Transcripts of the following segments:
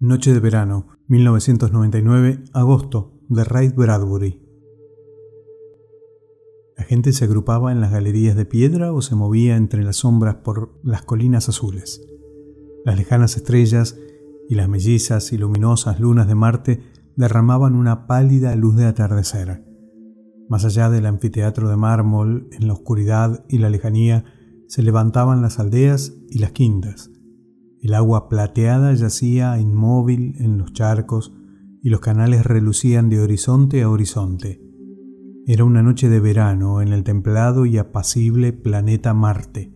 Noche de verano, 1999, agosto, de Ray Bradbury. La gente se agrupaba en las galerías de piedra o se movía entre las sombras por las colinas azules. Las lejanas estrellas y las mellizas y luminosas lunas de Marte derramaban una pálida luz de atardecer. Más allá del anfiteatro de mármol, en la oscuridad y la lejanía, se levantaban las aldeas y las quintas el agua plateada yacía inmóvil en los charcos y los canales relucían de horizonte a horizonte. Era una noche de verano en el templado y apacible planeta Marte.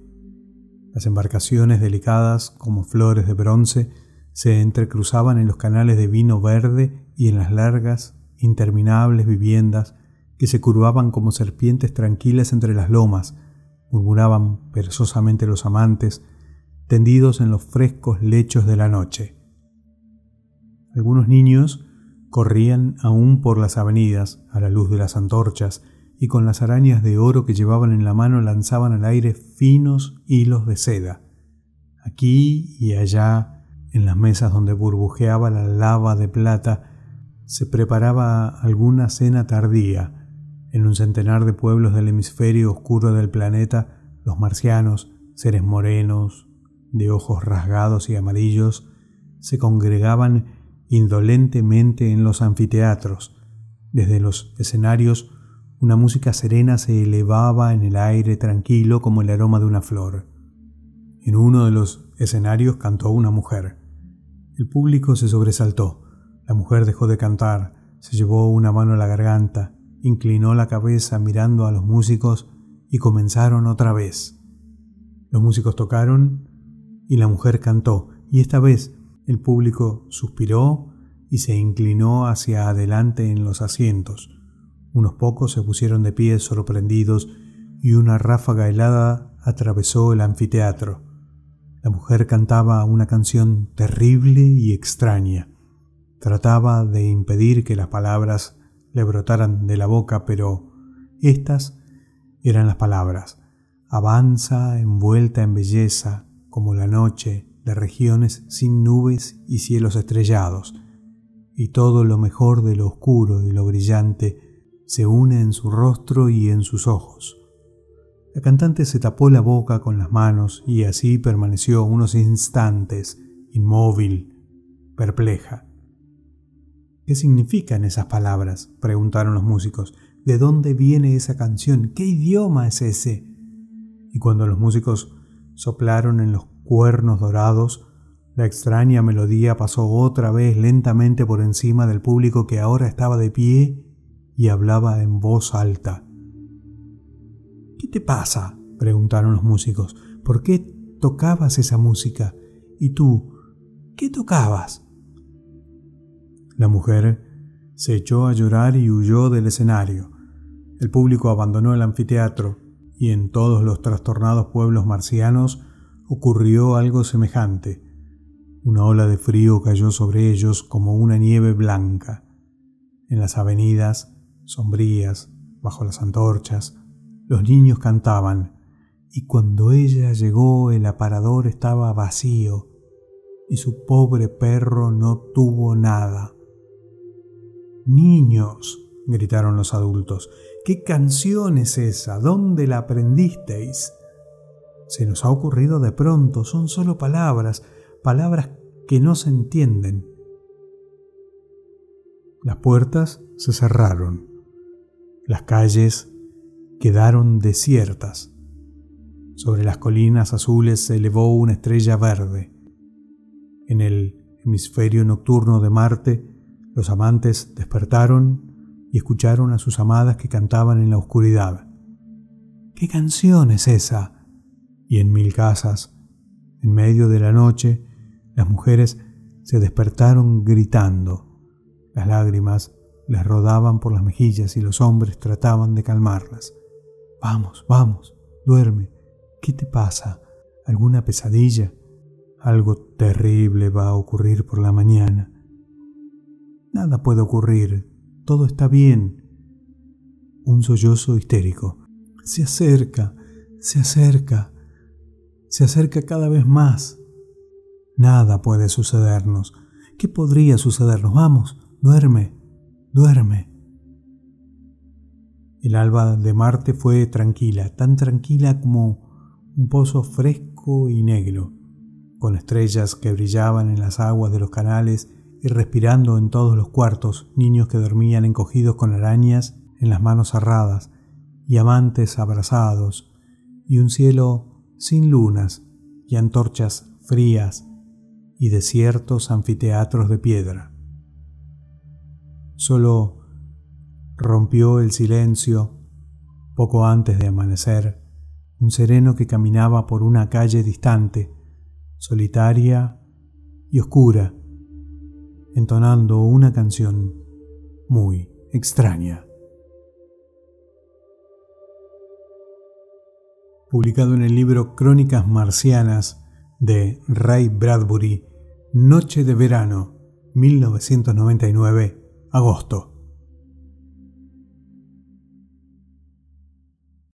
Las embarcaciones delicadas como flores de bronce se entrecruzaban en los canales de vino verde y en las largas, interminables viviendas que se curvaban como serpientes tranquilas entre las lomas, murmuraban perezosamente los amantes, tendidos en los frescos lechos de la noche. Algunos niños corrían aún por las avenidas a la luz de las antorchas y con las arañas de oro que llevaban en la mano lanzaban al aire finos hilos de seda. Aquí y allá, en las mesas donde burbujeaba la lava de plata, se preparaba alguna cena tardía. En un centenar de pueblos del hemisferio oscuro del planeta, los marcianos, seres morenos, de ojos rasgados y amarillos, se congregaban indolentemente en los anfiteatros. Desde los escenarios una música serena se elevaba en el aire tranquilo como el aroma de una flor. En uno de los escenarios cantó una mujer. El público se sobresaltó. La mujer dejó de cantar, se llevó una mano a la garganta, inclinó la cabeza mirando a los músicos y comenzaron otra vez. Los músicos tocaron y la mujer cantó, y esta vez el público suspiró y se inclinó hacia adelante en los asientos. Unos pocos se pusieron de pie sorprendidos y una ráfaga helada atravesó el anfiteatro. La mujer cantaba una canción terrible y extraña. Trataba de impedir que las palabras le brotaran de la boca, pero estas eran las palabras. Avanza envuelta en belleza, como la noche de regiones sin nubes y cielos estrellados, y todo lo mejor de lo oscuro y lo brillante se une en su rostro y en sus ojos. La cantante se tapó la boca con las manos y así permaneció unos instantes, inmóvil, perpleja. ¿Qué significan esas palabras? preguntaron los músicos. ¿De dónde viene esa canción? ¿Qué idioma es ese? Y cuando los músicos soplaron en los cuernos dorados, la extraña melodía pasó otra vez lentamente por encima del público que ahora estaba de pie y hablaba en voz alta. ¿Qué te pasa? preguntaron los músicos. ¿Por qué tocabas esa música? ¿Y tú? ¿Qué tocabas? La mujer se echó a llorar y huyó del escenario. El público abandonó el anfiteatro y en todos los trastornados pueblos marcianos ocurrió algo semejante. Una ola de frío cayó sobre ellos como una nieve blanca. En las avenidas, sombrías, bajo las antorchas, los niños cantaban, y cuando ella llegó el aparador estaba vacío, y su pobre perro no tuvo nada. Niños, gritaron los adultos, ¿qué canción es esa? ¿Dónde la aprendisteis? Se nos ha ocurrido de pronto, son solo palabras, palabras que no se entienden. Las puertas se cerraron, las calles quedaron desiertas. Sobre las colinas azules se elevó una estrella verde. En el hemisferio nocturno de Marte, los amantes despertaron y escucharon a sus amadas que cantaban en la oscuridad. ¿Qué canción es esa? Y en mil casas, en medio de la noche, las mujeres se despertaron gritando. Las lágrimas les rodaban por las mejillas y los hombres trataban de calmarlas. Vamos, vamos, duerme. ¿Qué te pasa? ¿Alguna pesadilla? Algo terrible va a ocurrir por la mañana. Nada puede ocurrir, todo está bien. Un sollozo histérico. Se acerca, se acerca, se acerca cada vez más. Nada puede sucedernos. ¿Qué podría sucedernos? Vamos, duerme, duerme. El alba de Marte fue tranquila, tan tranquila como un pozo fresco y negro, con estrellas que brillaban en las aguas de los canales y respirando en todos los cuartos niños que dormían encogidos con arañas en las manos cerradas y amantes abrazados, y un cielo sin lunas y antorchas frías y desiertos anfiteatros de piedra. Solo rompió el silencio, poco antes de amanecer, un sereno que caminaba por una calle distante, solitaria y oscura, entonando una canción muy extraña. Publicado en el libro Crónicas Marcianas de Ray Bradbury, Noche de Verano, 1999, agosto.